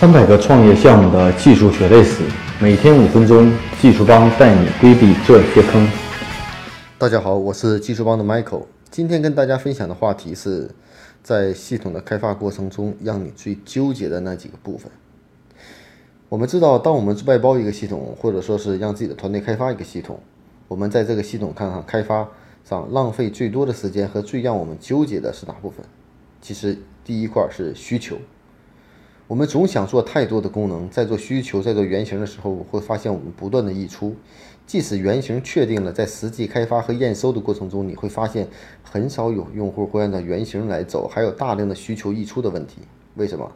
三百个创业项目的技术血泪史，每天五分钟，技术帮带你规避这些坑。大家好，我是技术帮的 Michael。今天跟大家分享的话题是，在系统的开发过程中，让你最纠结的那几个部分。我们知道，当我们外包一个系统，或者说是让自己的团队开发一个系统，我们在这个系统看看开发上浪费最多的时间和最让我们纠结的是哪部分？其实第一块是需求。我们总想做太多的功能，在做需求、在做原型的时候，会发现我们不断的溢出。即使原型确定了，在实际开发和验收的过程中，你会发现很少有用户会按照原型来走，还有大量的需求溢出的问题。为什么？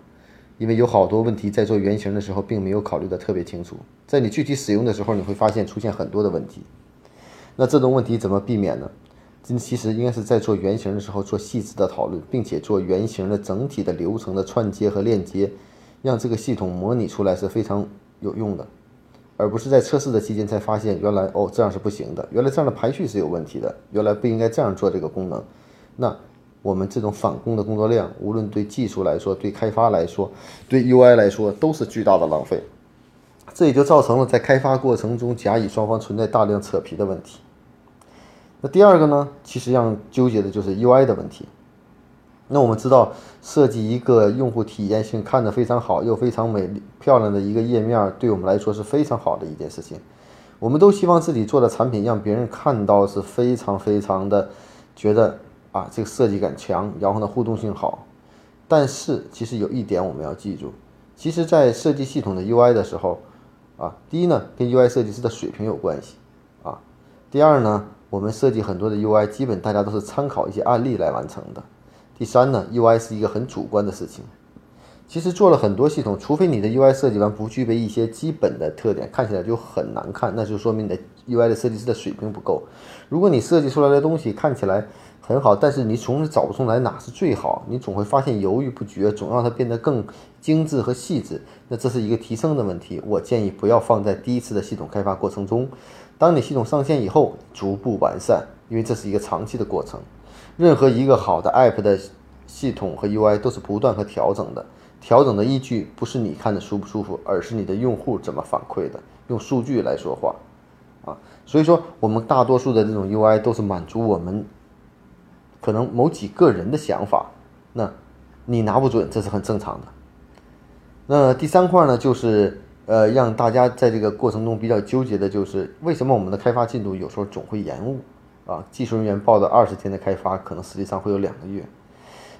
因为有好多问题在做原型的时候并没有考虑的特别清楚，在你具体使用的时候，你会发现出现很多的问题。那这种问题怎么避免呢？这其实应该是在做原型的时候做细致的讨论，并且做原型的整体的流程的串接和链接，让这个系统模拟出来是非常有用的，而不是在测试的期间才发现原来哦这样是不行的，原来这样的排序是有问题的，原来不应该这样做这个功能。那我们这种返工的工作量，无论对技术来说、对开发来说、对 UI 来说，都是巨大的浪费。这也就造成了在开发过程中甲乙双方存在大量扯皮的问题。那第二个呢，其实让纠结的就是 UI 的问题。那我们知道，设计一个用户体验性看着非常好又非常美丽漂亮的一个页面，对我们来说是非常好的一件事情。我们都希望自己做的产品让别人看到是非常非常的觉得啊，这个设计感强，然后呢互动性好。但是其实有一点我们要记住，其实在设计系统的 UI 的时候，啊，第一呢跟 UI 设计师的水平有关系，啊，第二呢。我们设计很多的 UI，基本大家都是参考一些案例来完成的。第三呢，UI 是一个很主观的事情。其实做了很多系统，除非你的 UI 设计完不具备一些基本的特点，看起来就很难看，那就说明你的 UI 的设计师的水平不够。如果你设计出来的东西看起来很好，但是你总是找不出来哪是最好，你总会发现犹豫不决，总让它变得更精致和细致，那这是一个提升的问题。我建议不要放在第一次的系统开发过程中。当你系统上线以后，逐步完善，因为这是一个长期的过程。任何一个好的 App 的系统和 UI 都是不断和调整的。调整的依据不是你看的舒不舒服，而是你的用户怎么反馈的，用数据来说话啊。所以说，我们大多数的这种 UI 都是满足我们可能某几个人的想法，那你拿不准，这是很正常的。那第三块呢，就是。呃，让大家在这个过程中比较纠结的就是为什么我们的开发进度有时候总会延误啊？技术人员报的二十天的开发，可能实际上会有两个月。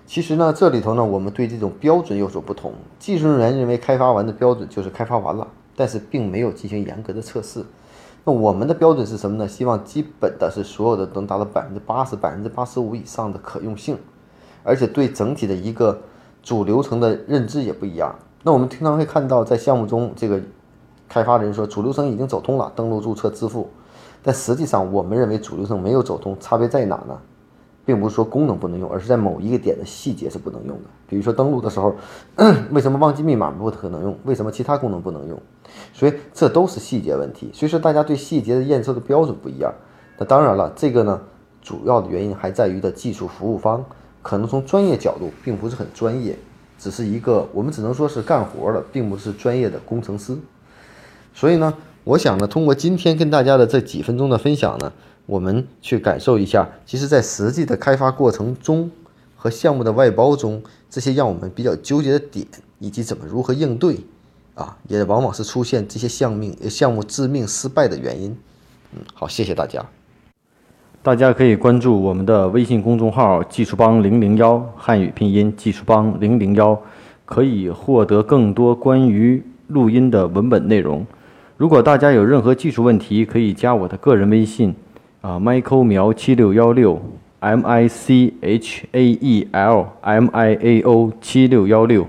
其实呢，这里头呢，我们对这种标准有所不同。技术人员认为开发完的标准就是开发完了，但是并没有进行严格的测试。那我们的标准是什么呢？希望基本的是所有的能达到百分之八十、百分之八十五以上的可用性，而且对整体的一个主流程的认知也不一样。那我们经常会看到，在项目中，这个开发人说主流程已经走通了，登录、注册、支付。但实际上，我们认为主流程没有走通，差别在哪呢？并不是说功能不能用，而是在某一个点的细节是不能用的。比如说登录的时候，为什么忘记密码不可能用？为什么其他功能不能用？所以这都是细节问题。所以说，大家对细节的验收的标准不一样。那当然了，这个呢，主要的原因还在于的技术服务方可能从专业角度并不是很专业。只是一个，我们只能说是干活的，并不是专业的工程师。所以呢，我想呢，通过今天跟大家的这几分钟的分享呢，我们去感受一下，其实在实际的开发过程中和项目的外包中，这些让我们比较纠结的点，以及怎么如何应对，啊，也往往是出现这些项命项目致命失败的原因。嗯，好，谢谢大家。大家可以关注我们的微信公众号“技术帮零零幺”汉语拼音“技术帮零零幺”，可以获得更多关于录音的文本内容。如果大家有任何技术问题，可以加我的个人微信，啊，Michael 苗七六幺六，M I C H A E L M I A O 七六幺六。